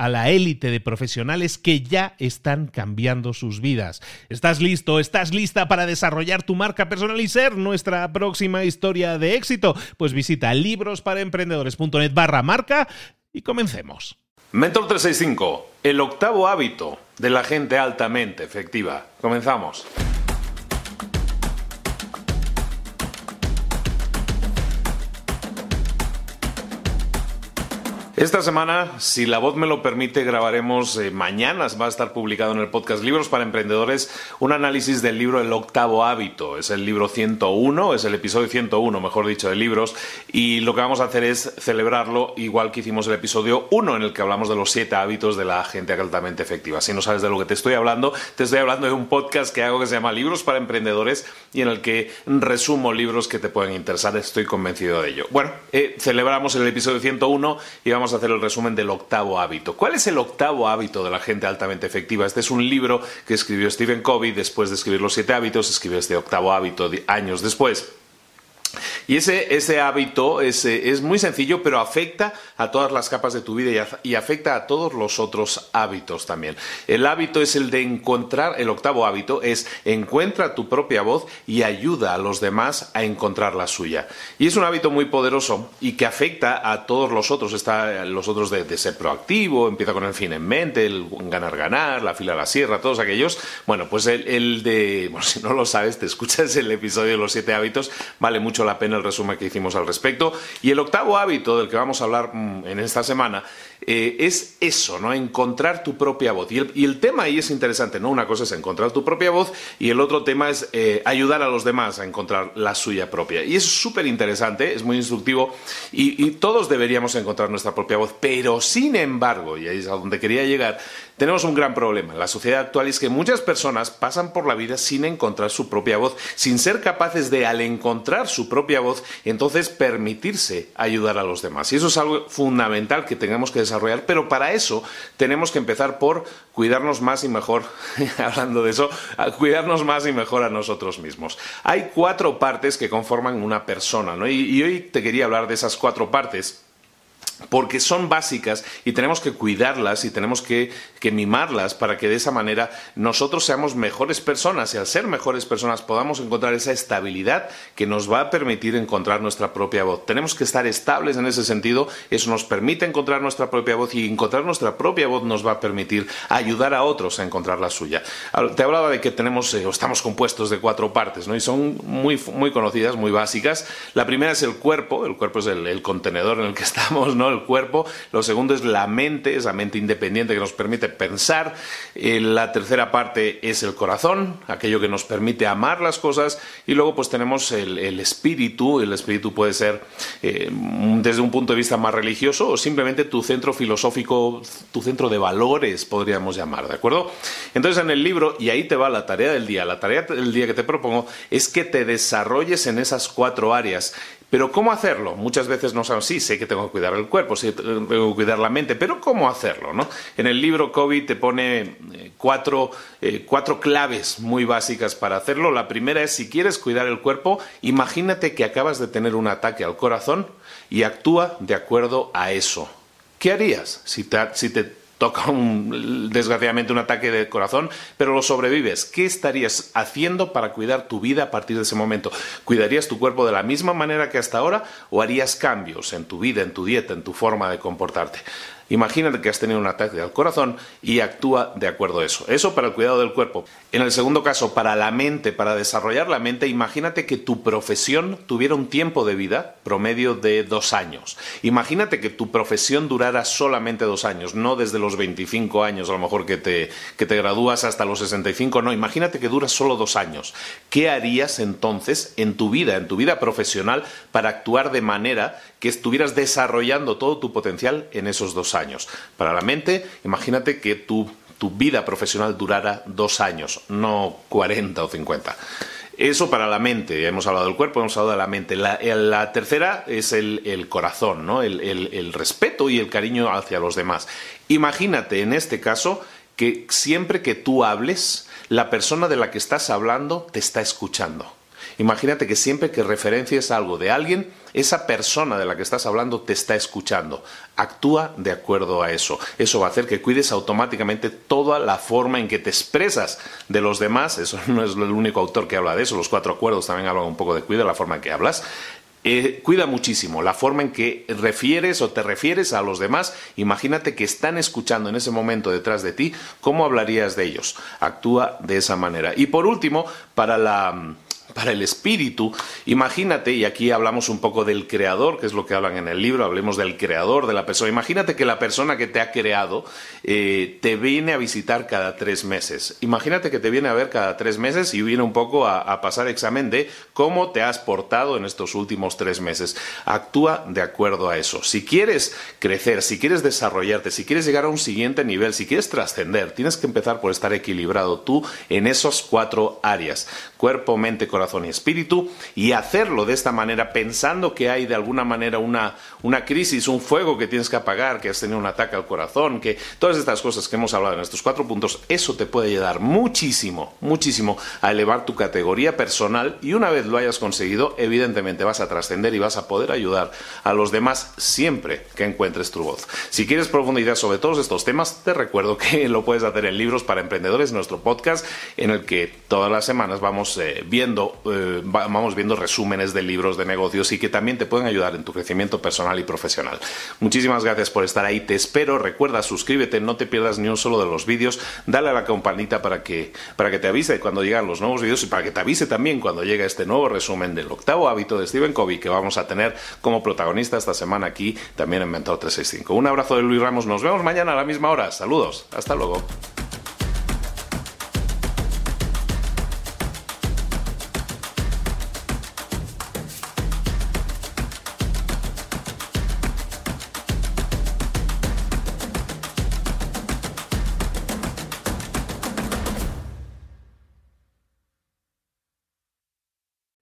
a la élite de profesionales que ya están cambiando sus vidas. ¿Estás listo? ¿Estás lista para desarrollar tu marca personal y ser nuestra próxima historia de éxito? Pues visita librosparaemprendedores.net barra marca y comencemos. Mentor 365, el octavo hábito de la gente altamente efectiva. Comenzamos. Esta semana, si la voz me lo permite, grabaremos eh, mañana, va a estar publicado en el podcast Libros para Emprendedores, un análisis del libro El octavo hábito. Es el libro 101, es el episodio 101, mejor dicho, de libros. Y lo que vamos a hacer es celebrarlo igual que hicimos el episodio 1, en el que hablamos de los siete hábitos de la gente altamente efectiva. Si no sabes de lo que te estoy hablando, te estoy hablando de un podcast que hago que se llama Libros para Emprendedores y en el que resumo libros que te pueden interesar. Estoy convencido de ello. Bueno, eh, celebramos el episodio 101 y vamos hacer el resumen del octavo hábito. ¿Cuál es el octavo hábito de la gente altamente efectiva? Este es un libro que escribió Stephen Covey después de escribir los siete hábitos, escribió este octavo hábito años después. Y ese, ese hábito es, es, muy sencillo, pero afecta a todas las capas de tu vida y, afecta a todos los otros hábitos también. El hábito es el de encontrar, el octavo hábito es encuentra tu propia voz y ayuda a los demás a encontrar la suya. Y es un hábito muy poderoso y que afecta a todos los otros. Está los otros de, ser proactivo, empieza con el fin en mente, el ganar, ganar, la fila a la sierra, todos aquellos. Bueno, pues el, el de, si no lo sabes, te escuchas el episodio de los siete hábitos, vale mucho la pena el resumen que hicimos al respecto. Y el octavo hábito del que vamos a hablar mm, en esta semana eh, es eso, ¿no? Encontrar tu propia voz. Y el, tema ahí es interesante, ¿no? Una cosa es encontrar tu propia voz y el otro tema es eh, ayudar a los demás a encontrar la suya propia. Y es súper interesante, es muy instructivo y, y todos deberíamos encontrar nuestra propia voz. Pero sin embargo, y ahí es a donde quería llegar, tenemos un gran problema la sociedad actual y es que muchas personas pasan por la vida sin encontrar su propia voz, sin ser capaces de, al encontrar su propia voz, entonces permitirse ayudar a los demás. Y eso es algo fundamental que tenemos que desarrollar, pero para eso tenemos que empezar por cuidarnos más y mejor, hablando de eso, cuidarnos más y mejor a nosotros mismos. Hay cuatro partes que conforman una persona, ¿no? y, y hoy te quería hablar de esas cuatro partes porque son básicas y tenemos que cuidarlas y tenemos que, mimarlas para que de esa manera nosotros seamos mejores personas y al ser mejores personas podamos encontrar esa estabilidad que nos va a permitir encontrar nuestra propia voz. Tenemos que estar estables en ese sentido, eso nos permite encontrar nuestra propia voz y encontrar nuestra propia voz nos va a permitir ayudar a otros a encontrar la suya. Te hablaba de que tenemos eh, o estamos compuestos de cuatro partes ¿no? y son muy, muy conocidas, muy básicas. La primera es el cuerpo, el cuerpo es el, el contenedor en el que estamos, ¿no? El cuerpo. Lo segundo es la mente, esa mente independiente que nos permite pensar. Eh, la tercera parte es el corazón, aquello que nos permite amar las cosas. Y luego pues tenemos el, espíritu. El espíritu puede ser eh, desde un punto de vista más religioso o simplemente tu centro filosófico, tu centro de valores, podríamos llamar, ¿de acuerdo? Entonces en el libro, y ahí te va la tarea del día, la tarea del día que te propongo es que te desarrolles en esas cuatro áreas. Pero ¿cómo hacerlo? Muchas veces no sabemos, sí, sé que tengo que cuidar el cuerpo, sí, tengo que cuidar la mente, pero ¿cómo hacerlo? ¿no? En el libro COVID te pone eh, cuatro, eh, cuatro claves muy básicas para hacerlo. La primera es, si quieres cuidar el cuerpo, imagínate que acabas de tener un ataque al corazón y actúa de acuerdo a eso. ¿Qué harías si te toca un, desgraciadamente un ataque de corazón, pero lo sobrevives. ¿Qué estarías haciendo para cuidar tu vida a partir de ese momento? ¿Cuidarías tu cuerpo de la misma manera que hasta ahora o harías cambios en tu vida, en tu dieta, en tu forma de comportarte? Imagínate que has tenido un ataque al corazón y actúa de acuerdo a eso. Eso para el cuidado del cuerpo. En el segundo caso, para la mente, para desarrollar la mente, imagínate que tu profesión tuviera un tiempo de vida promedio de dos años. Imagínate que tu profesión durara solamente dos años, no desde los 25 años, a lo mejor que te, que te gradúas hasta los 65, no, imagínate que dura solo dos años. ¿Qué harías entonces en tu vida, en tu vida profesional, para actuar de manera que estuvieras desarrollando todo tu potencial en esos dos años. Para la mente, imagínate que tu, vida profesional durara dos años, no 40 o 50. Eso para la mente, ya hemos hablado del cuerpo, hemos hablado de la mente. La, eh, tercera es el, corazón, ¿no? el, respeto y el cariño hacia los demás. Imagínate en este caso que siempre que tú hables, la persona de la que estás hablando te está escuchando. Imagínate que siempre que referencies algo de alguien, esa persona de la que estás hablando te está escuchando. Actúa de acuerdo a eso. Eso va a hacer que cuides automáticamente toda la forma en que te expresas de los demás. Eso no es el único autor que habla de eso. Los cuatro acuerdos también hablan un poco de cuida la forma en que hablas. Eh, cuida muchísimo la forma en que refieres o te refieres a los demás. Imagínate que están escuchando en ese momento detrás de ti. ¿Cómo hablarías de ellos? Actúa de esa manera. Y por último, para la para el espíritu. Imagínate, y aquí hablamos un poco del creador, que es lo que hablan en el libro, hablemos del creador de la persona. Imagínate que la persona que te ha creado eh, te viene a visitar cada tres meses. Imagínate que te viene a ver cada tres meses y viene un poco a, a pasar examen de cómo te has portado en estos últimos tres meses. Actúa de acuerdo a eso. Si quieres crecer, si quieres desarrollarte, si quieres llegar a un siguiente nivel, si quieres trascender, tienes que empezar por estar equilibrado tú en esos cuatro áreas. Cuerpo, mente, corazón corazón y espíritu y hacerlo de esta manera pensando que hay de alguna manera una, una crisis, un fuego que tienes que apagar, que has tenido un ataque al corazón, que todas estas cosas que hemos hablado en estos cuatro puntos, eso te puede ayudar muchísimo, muchísimo a elevar tu categoría personal y una vez lo hayas conseguido, evidentemente vas a trascender y vas a poder ayudar a los demás siempre que encuentres tu voz. Si quieres profundizar sobre todos estos temas, te recuerdo que lo puedes hacer en Libros para Emprendedores, nuestro podcast, en el que todas las semanas vamos eh, viendo eh, vamos viendo resúmenes de libros de negocios y que también te pueden ayudar en tu crecimiento personal y profesional. Muchísimas gracias por estar ahí, te espero, recuerda, suscríbete, no te pierdas ni un solo de los vídeos, dale a la campanita para que, para que te avise cuando llegan los nuevos vídeos y para que te avise también cuando llegue este nuevo resumen del octavo hábito de Stephen Covey que vamos a tener como protagonista esta semana aquí también en Mentor 365. Un abrazo de Luis Ramos, nos vemos mañana a la misma hora, saludos, hasta luego.